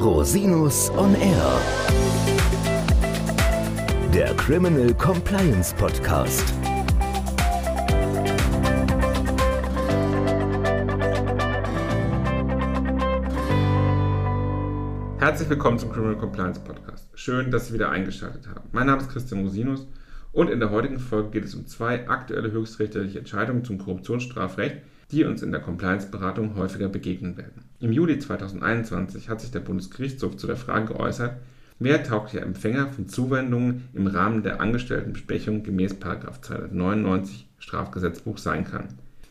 Rosinus on Air. Der Criminal Compliance Podcast. Herzlich willkommen zum Criminal Compliance Podcast. Schön, dass Sie wieder eingeschaltet haben. Mein Name ist Christian Rosinus und in der heutigen Folge geht es um zwei aktuelle höchstrichterliche Entscheidungen zum Korruptionsstrafrecht, die uns in der Compliance-Beratung häufiger begegnen werden. Im Juli 2021 hat sich der Bundesgerichtshof zu der Frage geäußert, wer tauglicher Empfänger von Zuwendungen im Rahmen der Angestelltenbestechung gemäß 299 Strafgesetzbuch sein kann.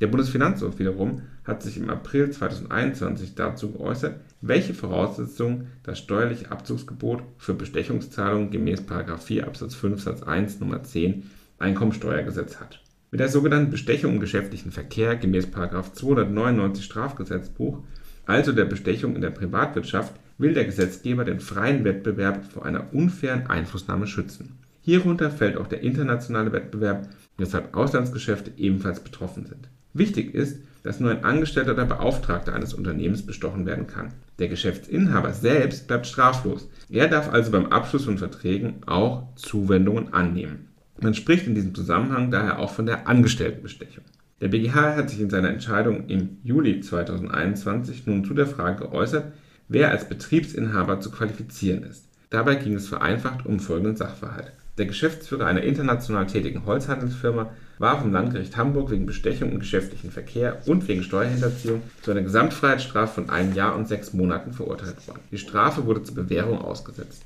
Der Bundesfinanzhof wiederum hat sich im April 2021 dazu geäußert, welche Voraussetzungen das steuerliche Abzugsgebot für Bestechungszahlungen gemäß 4 Absatz 5 Satz 1 Nummer 10 Einkommensteuergesetz hat. Mit der sogenannten Bestechung im geschäftlichen Verkehr gemäß 299 Strafgesetzbuch, also der Bestechung in der Privatwirtschaft, will der Gesetzgeber den freien Wettbewerb vor einer unfairen Einflussnahme schützen. Hierunter fällt auch der internationale Wettbewerb, weshalb Auslandsgeschäfte ebenfalls betroffen sind. Wichtig ist, dass nur ein Angestellter oder Beauftragter eines Unternehmens bestochen werden kann. Der Geschäftsinhaber selbst bleibt straflos. Er darf also beim Abschluss von Verträgen auch Zuwendungen annehmen. Man spricht in diesem Zusammenhang daher auch von der Angestelltenbestechung. Der BGH hat sich in seiner Entscheidung im Juli 2021 nun zu der Frage geäußert, wer als Betriebsinhaber zu qualifizieren ist. Dabei ging es vereinfacht um folgenden Sachverhalt. Der Geschäftsführer einer international tätigen Holzhandelsfirma war vom Landgericht Hamburg wegen Bestechung im geschäftlichen Verkehr und wegen Steuerhinterziehung zu einer Gesamtfreiheitsstrafe von einem Jahr und sechs Monaten verurteilt worden. Die Strafe wurde zur Bewährung ausgesetzt.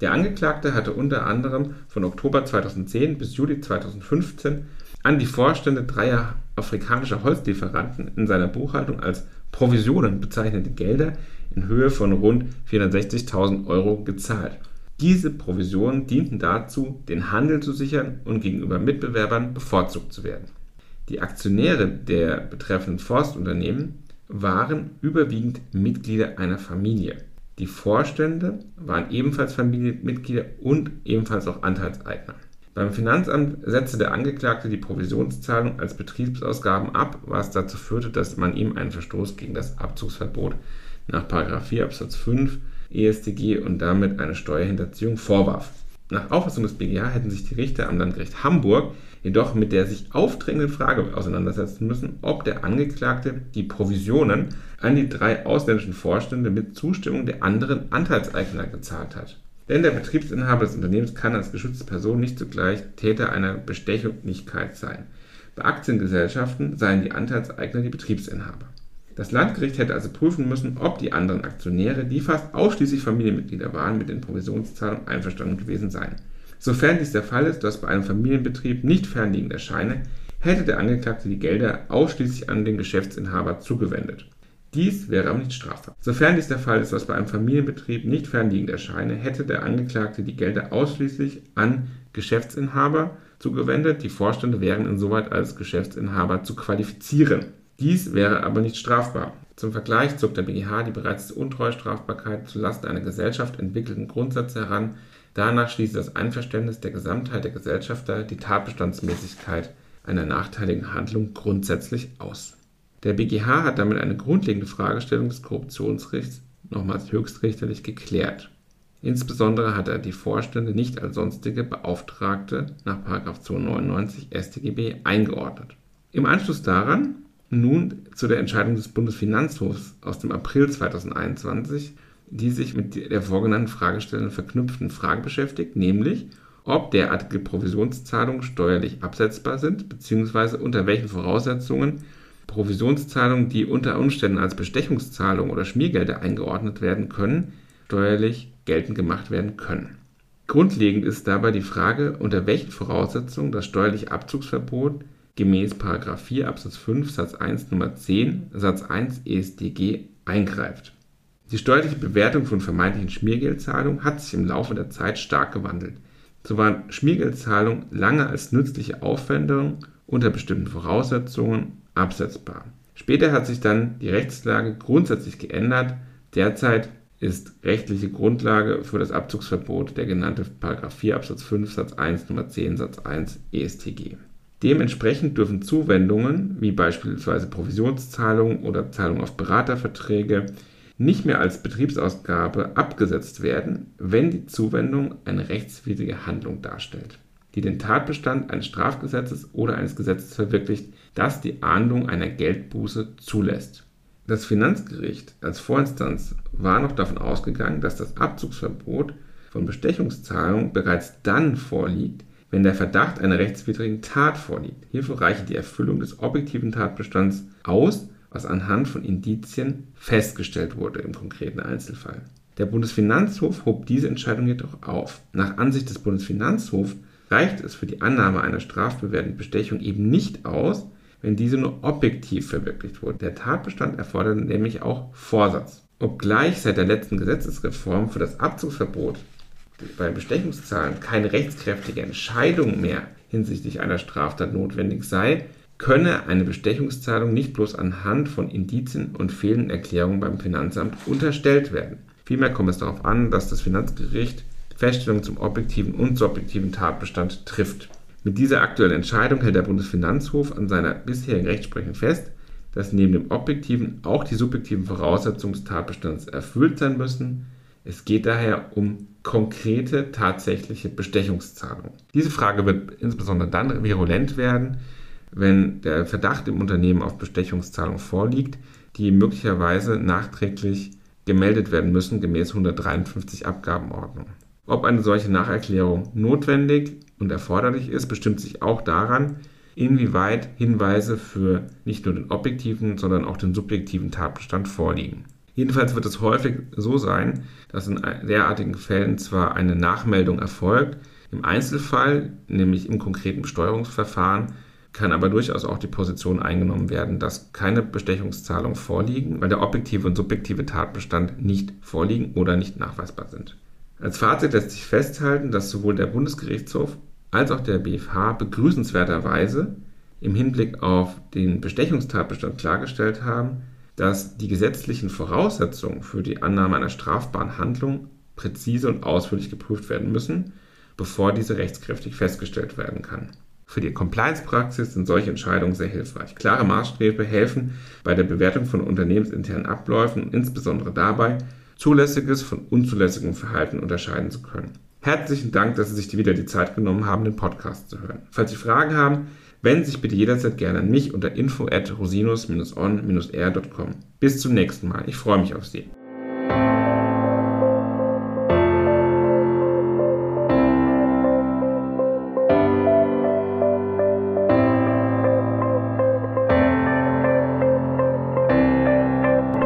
Der Angeklagte hatte unter anderem von Oktober 2010 bis Juli 2015 an die Vorstände dreier afrikanischer Holzlieferanten in seiner Buchhaltung als Provisionen bezeichnete Gelder in Höhe von rund 460.000 Euro gezahlt. Diese Provisionen dienten dazu, den Handel zu sichern und gegenüber Mitbewerbern bevorzugt zu werden. Die Aktionäre der betreffenden Forstunternehmen waren überwiegend Mitglieder einer Familie. Die Vorstände waren ebenfalls Familienmitglieder und ebenfalls auch Anteilseigner. Beim Finanzamt setzte der Angeklagte die Provisionszahlung als Betriebsausgaben ab, was dazu führte, dass man ihm einen Verstoß gegen das Abzugsverbot nach 4 Absatz 5 EStG und damit eine Steuerhinterziehung vorwarf. Nach Auffassung des BGH hätten sich die Richter am Landgericht Hamburg jedoch mit der sich aufdrängenden Frage auseinandersetzen müssen, ob der Angeklagte die Provisionen an die drei ausländischen Vorstände mit Zustimmung der anderen Anteilseigner gezahlt hat. Denn der Betriebsinhaber des Unternehmens kann als geschützte Person nicht zugleich Täter einer Bestechlichkeit sein. Bei Aktiengesellschaften seien die Anteilseigner die Betriebsinhaber. Das Landgericht hätte also prüfen müssen, ob die anderen Aktionäre, die fast ausschließlich Familienmitglieder waren, mit den Provisionszahlungen einverstanden gewesen seien. Sofern dies der Fall ist, dass bei einem Familienbetrieb nicht fernliegend erscheine, hätte der Angeklagte die Gelder ausschließlich an den Geschäftsinhaber zugewendet. Dies wäre aber nicht strafbar. Sofern dies der Fall ist, dass bei einem Familienbetrieb nicht fernliegend erscheine, hätte der Angeklagte die Gelder ausschließlich an Geschäftsinhaber zugewendet. Die Vorstände wären insoweit als Geschäftsinhaber zu qualifizieren. Dies wäre aber nicht strafbar. Zum Vergleich zog der BGH die bereits zur Untreustrafbarkeit zulasten einer Gesellschaft entwickelten Grundsätze heran. Danach schließt das Einverständnis der Gesamtheit der Gesellschafter die Tatbestandsmäßigkeit einer nachteiligen Handlung grundsätzlich aus. Der BGH hat damit eine grundlegende Fragestellung des Korruptionsrechts nochmals höchstrichterlich geklärt. Insbesondere hat er die Vorstände nicht als sonstige Beauftragte nach 299 StGB eingeordnet. Im Anschluss daran nun zu der Entscheidung des Bundesfinanzhofs aus dem April 2021, die sich mit der vorgenannten Fragestellung verknüpften Frage beschäftigt, nämlich ob derartige Provisionszahlungen steuerlich absetzbar sind, beziehungsweise unter welchen Voraussetzungen Provisionszahlungen, die unter Umständen als Bestechungszahlung oder Schmiergelder eingeordnet werden können, steuerlich geltend gemacht werden können. Grundlegend ist dabei die Frage, unter welchen Voraussetzungen das steuerliche Abzugsverbot gemäß 4 Absatz 5 Satz 1 Nummer 10 Satz 1 EStG eingreift. Die steuerliche Bewertung von vermeintlichen Schmiergeldzahlungen hat sich im Laufe der Zeit stark gewandelt. So waren Schmiergeldzahlungen lange als nützliche Aufwendung unter bestimmten Voraussetzungen absetzbar. Später hat sich dann die Rechtslage grundsätzlich geändert. Derzeit ist rechtliche Grundlage für das Abzugsverbot der genannte 4 Absatz 5 Satz 1 Nummer 10 Satz 1 EStG. Dementsprechend dürfen Zuwendungen, wie beispielsweise Provisionszahlungen oder Zahlungen auf Beraterverträge, nicht mehr als Betriebsausgabe abgesetzt werden, wenn die Zuwendung eine rechtswidrige Handlung darstellt, die den Tatbestand eines Strafgesetzes oder eines Gesetzes verwirklicht, das die Ahndung einer Geldbuße zulässt. Das Finanzgericht als Vorinstanz war noch davon ausgegangen, dass das Abzugsverbot von Bestechungszahlungen bereits dann vorliegt, wenn der Verdacht einer rechtswidrigen Tat vorliegt. Hierfür reiche die Erfüllung des objektiven Tatbestands aus, was anhand von Indizien festgestellt wurde im konkreten Einzelfall. Der Bundesfinanzhof hob diese Entscheidung jedoch auf. Nach Ansicht des Bundesfinanzhofs reicht es für die Annahme einer strafbewährten Bestechung eben nicht aus, wenn diese nur objektiv verwirklicht wurde. Der Tatbestand erfordert nämlich auch Vorsatz. Obgleich seit der letzten Gesetzesreform für das Abzugsverbot bei Bestechungszahlen keine rechtskräftige Entscheidung mehr hinsichtlich einer Straftat notwendig sei, könne eine Bestechungszahlung nicht bloß anhand von Indizien und fehlenden Erklärungen beim Finanzamt unterstellt werden. Vielmehr kommt es darauf an, dass das Finanzgericht Feststellungen zum objektiven und subjektiven Tatbestand trifft. Mit dieser aktuellen Entscheidung hält der Bundesfinanzhof an seiner bisherigen Rechtsprechung fest, dass neben dem objektiven auch die subjektiven Voraussetzungen des Tatbestands erfüllt sein müssen. Es geht daher um konkrete, tatsächliche Bestechungszahlungen. Diese Frage wird insbesondere dann virulent werden, wenn der Verdacht im Unternehmen auf Bestechungszahlung vorliegt, die möglicherweise nachträglich gemeldet werden müssen gemäß 153 Abgabenordnung. Ob eine solche Nacherklärung notwendig und erforderlich ist, bestimmt sich auch daran, inwieweit Hinweise für nicht nur den objektiven, sondern auch den subjektiven Tatbestand vorliegen. Jedenfalls wird es häufig so sein, dass in derartigen Fällen zwar eine Nachmeldung erfolgt, im Einzelfall, nämlich im konkreten Besteuerungsverfahren, kann aber durchaus auch die Position eingenommen werden, dass keine Bestechungszahlungen vorliegen, weil der objektive und subjektive Tatbestand nicht vorliegen oder nicht nachweisbar sind. Als Fazit lässt sich festhalten, dass sowohl der Bundesgerichtshof als auch der BFH begrüßenswerterweise im Hinblick auf den Bestechungstatbestand klargestellt haben, dass die gesetzlichen Voraussetzungen für die Annahme einer strafbaren Handlung präzise und ausführlich geprüft werden müssen, bevor diese rechtskräftig festgestellt werden kann. Für die Compliance-Praxis sind solche Entscheidungen sehr hilfreich. Klare Maßstäbe helfen bei der Bewertung von unternehmensinternen Abläufen und insbesondere dabei, zulässiges von unzulässigem Verhalten unterscheiden zu können. Herzlichen Dank, dass Sie sich wieder die Zeit genommen haben, den Podcast zu hören. Falls Sie Fragen haben, wenden Sie sich bitte jederzeit gerne an mich unter info at rosinus-on-r.com. Bis zum nächsten Mal. Ich freue mich auf Sie.